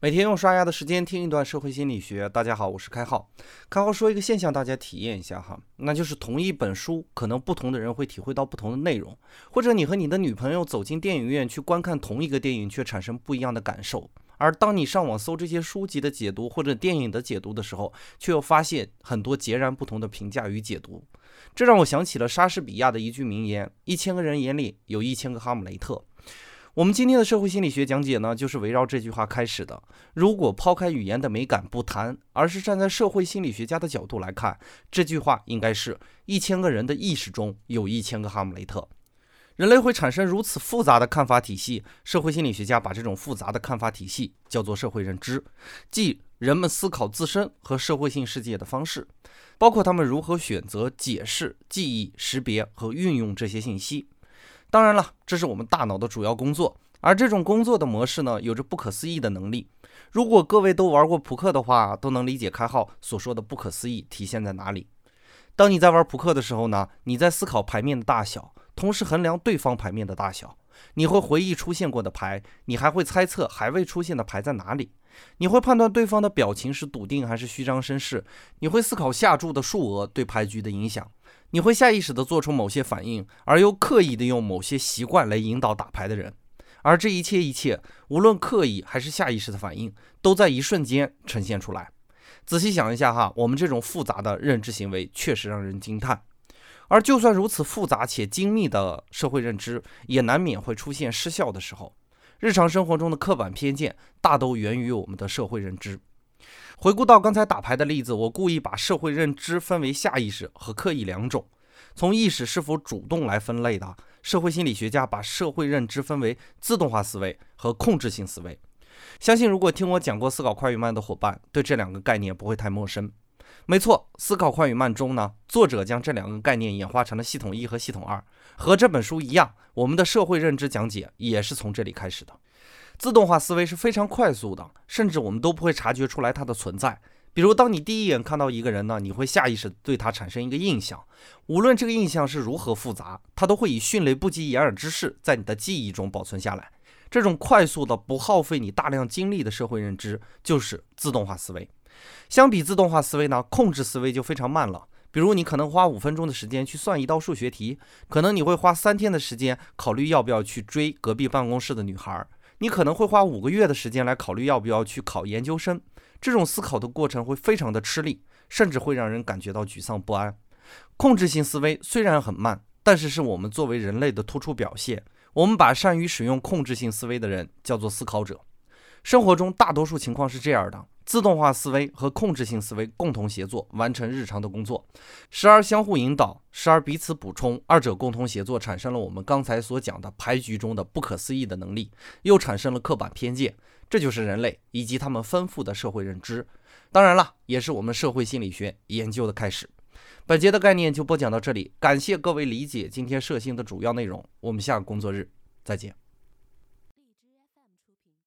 每天用刷牙的时间听一段社会心理学。大家好，我是开浩。开浩说一个现象，大家体验一下哈，那就是同一本书，可能不同的人会体会到不同的内容，或者你和你的女朋友走进电影院去观看同一个电影，却产生不一样的感受。而当你上网搜这些书籍的解读或者电影的解读的时候，却又发现很多截然不同的评价与解读。这让我想起了莎士比亚的一句名言：“一千个人眼里有一千个哈姆雷特。”我们今天的社会心理学讲解呢，就是围绕这句话开始的。如果抛开语言的美感不谈，而是站在社会心理学家的角度来看，这句话应该是一千个人的意识中有一千个哈姆雷特。人类会产生如此复杂的看法体系，社会心理学家把这种复杂的看法体系叫做社会认知，即人们思考自身和社会性世界的方式，包括他们如何选择、解释、记忆、识别和运用这些信息。当然了，这是我们大脑的主要工作，而这种工作的模式呢，有着不可思议的能力。如果各位都玩过扑克的话，都能理解开号所说的不可思议体现在哪里。当你在玩扑克的时候呢，你在思考牌面的大小，同时衡量对方牌面的大小。你会回忆出现过的牌，你还会猜测还未出现的牌在哪里。你会判断对方的表情是笃定还是虚张声势。你会思考下注的数额对牌局的影响。你会下意识地做出某些反应，而又刻意地用某些习惯来引导打牌的人，而这一切一切，无论刻意还是下意识的反应，都在一瞬间呈现出来。仔细想一下哈，我们这种复杂的认知行为确实让人惊叹。而就算如此复杂且精密的社会认知，也难免会出现失效的时候。日常生活中的刻板偏见，大都源于我们的社会认知。回顾到刚才打牌的例子，我故意把社会认知分为下意识和刻意两种。从意识是否主动来分类的，社会心理学家把社会认知分为自动化思维和控制性思维。相信如果听我讲过《思考快与慢》的伙伴，对这两个概念不会太陌生。没错，《思考快与慢》中呢，作者将这两个概念演化成了系统一和系统二。和这本书一样，我们的社会认知讲解也是从这里开始的。自动化思维是非常快速的，甚至我们都不会察觉出来它的存在。比如，当你第一眼看到一个人呢，你会下意识对他产生一个印象，无论这个印象是如何复杂，它都会以迅雷不及掩耳之势在你的记忆中保存下来。这种快速的、不耗费你大量精力的社会认知，就是自动化思维。相比自动化思维呢，控制思维就非常慢了。比如，你可能花五分钟的时间去算一道数学题，可能你会花三天的时间考虑要不要去追隔壁办公室的女孩儿。你可能会花五个月的时间来考虑要不要去考研究生，这种思考的过程会非常的吃力，甚至会让人感觉到沮丧不安。控制性思维虽然很慢，但是是我们作为人类的突出表现。我们把善于使用控制性思维的人叫做思考者。生活中大多数情况是这样的。自动化思维和控制性思维共同协作完成日常的工作，时而相互引导，时而彼此补充，二者共同协作产生了我们刚才所讲的牌局中的不可思议的能力，又产生了刻板偏见。这就是人类以及他们丰富的社会认知，当然了，也是我们社会心理学研究的开始。本节的概念就播讲到这里，感谢各位理解今天社星的主要内容，我们下个工作日再见。